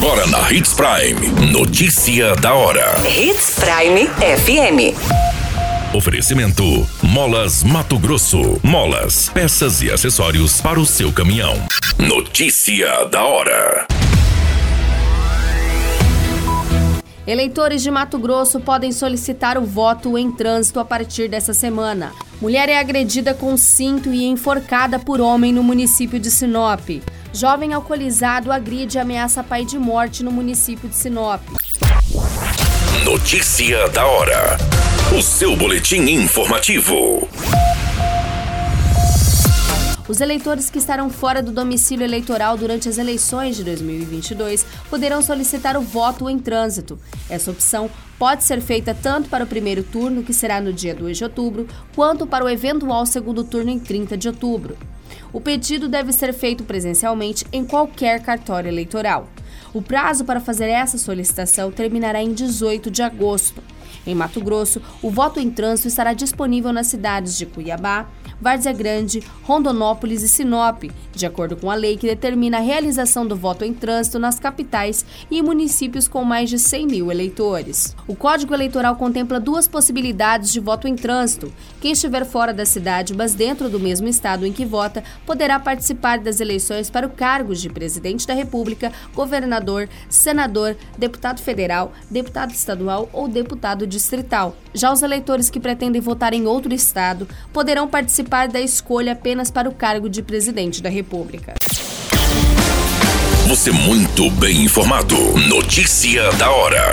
Agora na Hits Prime. Notícia da hora. Hits Prime FM. Oferecimento: Molas Mato Grosso. Molas, peças e acessórios para o seu caminhão. Notícia da hora. Eleitores de Mato Grosso podem solicitar o voto em trânsito a partir dessa semana. Mulher é agredida com cinto e enforcada por homem no município de Sinop. Jovem alcoolizado agride e ameaça pai de morte no município de Sinop. Notícia da hora. O seu boletim informativo. Os eleitores que estarão fora do domicílio eleitoral durante as eleições de 2022 poderão solicitar o voto em trânsito. Essa opção pode ser feita tanto para o primeiro turno, que será no dia 2 de outubro, quanto para o eventual segundo turno em 30 de outubro. O pedido deve ser feito presencialmente em qualquer cartório eleitoral. O prazo para fazer essa solicitação terminará em 18 de agosto. Em Mato Grosso, o voto em trânsito estará disponível nas cidades de Cuiabá, Várzea Grande, Rondonópolis e Sinop, de acordo com a lei que determina a realização do voto em trânsito nas capitais e em municípios com mais de 100 mil eleitores. O Código Eleitoral contempla duas possibilidades de voto em trânsito. Quem estiver fora da cidade, mas dentro do mesmo estado em que vota, poderá participar das eleições para o cargo de presidente da República, governador, senador, deputado federal, deputado estadual ou deputado distrital. Já os eleitores que pretendem votar em outro estado poderão participar da escolha apenas para o cargo de presidente da República. Você muito bem informado. Notícia da hora.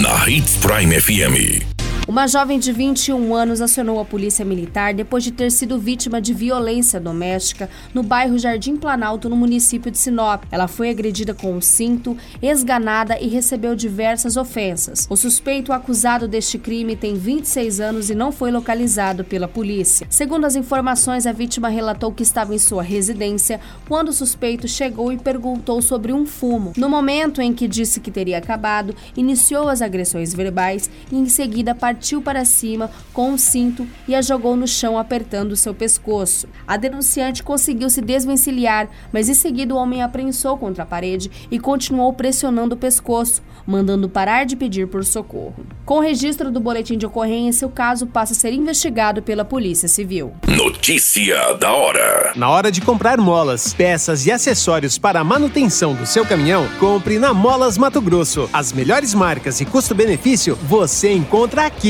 Na Hits Prime FM. Uma jovem de 21 anos acionou a polícia militar depois de ter sido vítima de violência doméstica no bairro Jardim Planalto, no município de Sinop. Ela foi agredida com um cinto, esganada e recebeu diversas ofensas. O suspeito acusado deste crime tem 26 anos e não foi localizado pela polícia. Segundo as informações, a vítima relatou que estava em sua residência quando o suspeito chegou e perguntou sobre um fumo. No momento em que disse que teria acabado, iniciou as agressões verbais e em seguida partiu partiu para cima com um cinto e a jogou no chão apertando seu pescoço. A denunciante conseguiu se desvencilhar, mas em seguida o homem apreensou contra a parede e continuou pressionando o pescoço, mandando parar de pedir por socorro. Com o registro do boletim de ocorrência, o caso passa a ser investigado pela Polícia Civil. Notícia da hora. Na hora de comprar molas, peças e acessórios para a manutenção do seu caminhão, compre na Molas Mato Grosso. As melhores marcas e custo-benefício você encontra aqui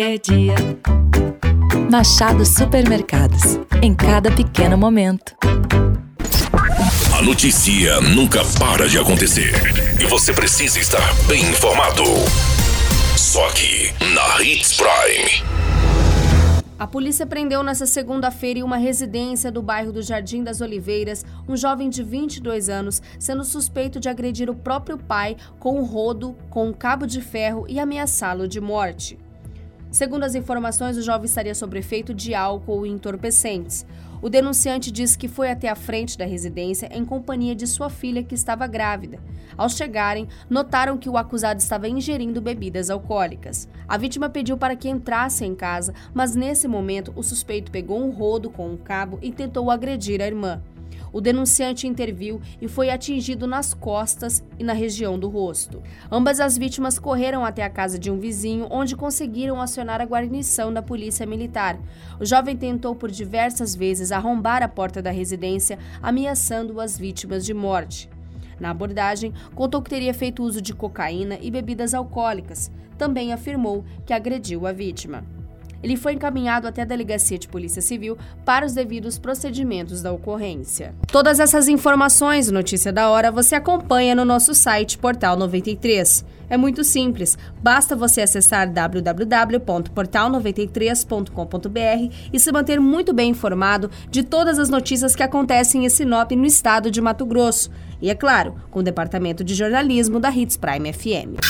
qualquer dia. Machado Supermercados. Em cada pequeno momento. A notícia nunca para de acontecer. E você precisa estar bem informado. Só aqui, na Hits Prime. A polícia prendeu nesta segunda-feira em uma residência do bairro do Jardim das Oliveiras um jovem de 22 anos, sendo suspeito de agredir o próprio pai com um rodo, com um cabo de ferro e ameaçá-lo de morte. Segundo as informações, o jovem estaria sob efeito de álcool e entorpecentes. O denunciante disse que foi até a frente da residência em companhia de sua filha, que estava grávida. Ao chegarem, notaram que o acusado estava ingerindo bebidas alcoólicas. A vítima pediu para que entrasse em casa, mas nesse momento o suspeito pegou um rodo com um cabo e tentou agredir a irmã. O denunciante interviu e foi atingido nas costas e na região do rosto. Ambas as vítimas correram até a casa de um vizinho, onde conseguiram acionar a guarnição da polícia militar. O jovem tentou por diversas vezes arrombar a porta da residência, ameaçando as vítimas de morte. Na abordagem, contou que teria feito uso de cocaína e bebidas alcoólicas. Também afirmou que agrediu a vítima ele foi encaminhado até a Delegacia de Polícia Civil para os devidos procedimentos da ocorrência. Todas essas informações, notícia da hora, você acompanha no nosso site Portal 93. É muito simples, basta você acessar www.portal93.com.br e se manter muito bem informado de todas as notícias que acontecem em Sinop, no estado de Mato Grosso. e, é claro, com o departamento de jornalismo da Hits Prime FM.